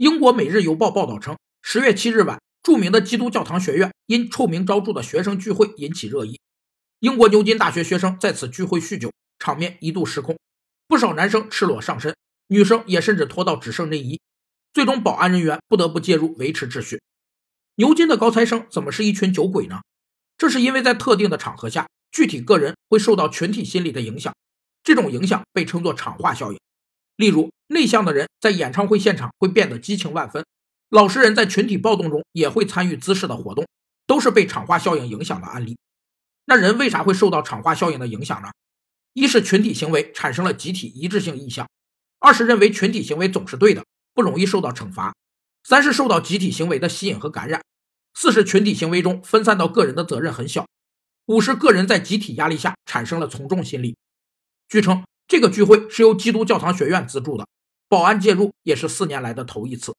英国《每日邮报》报道称，十月七日晚，著名的基督教堂学院因臭名昭著的学生聚会引起热议。英国牛津大学学生在此聚会酗酒，场面一度失控，不少男生赤裸上身，女生也甚至脱到只剩内衣。最终，保安人员不得不介入维持秩序。牛津的高材生怎么是一群酒鬼呢？这是因为在特定的场合下，具体个人会受到群体心理的影响，这种影响被称作场化效应。例如，内向的人在演唱会现场会变得激情万分，老实人在群体暴动中也会参与姿势的活动，都是被场化效应影响的案例。那人为啥会受到场化效应的影响呢？一是群体行为产生了集体一致性意向；二是认为群体行为总是对的，不容易受到惩罚；三是受到集体行为的吸引和感染；四是群体行为中分散到个人的责任很小；五是个人在集体压力下产生了从众心理。据称。这个聚会是由基督教堂学院资助的，保安介入也是四年来的头一次。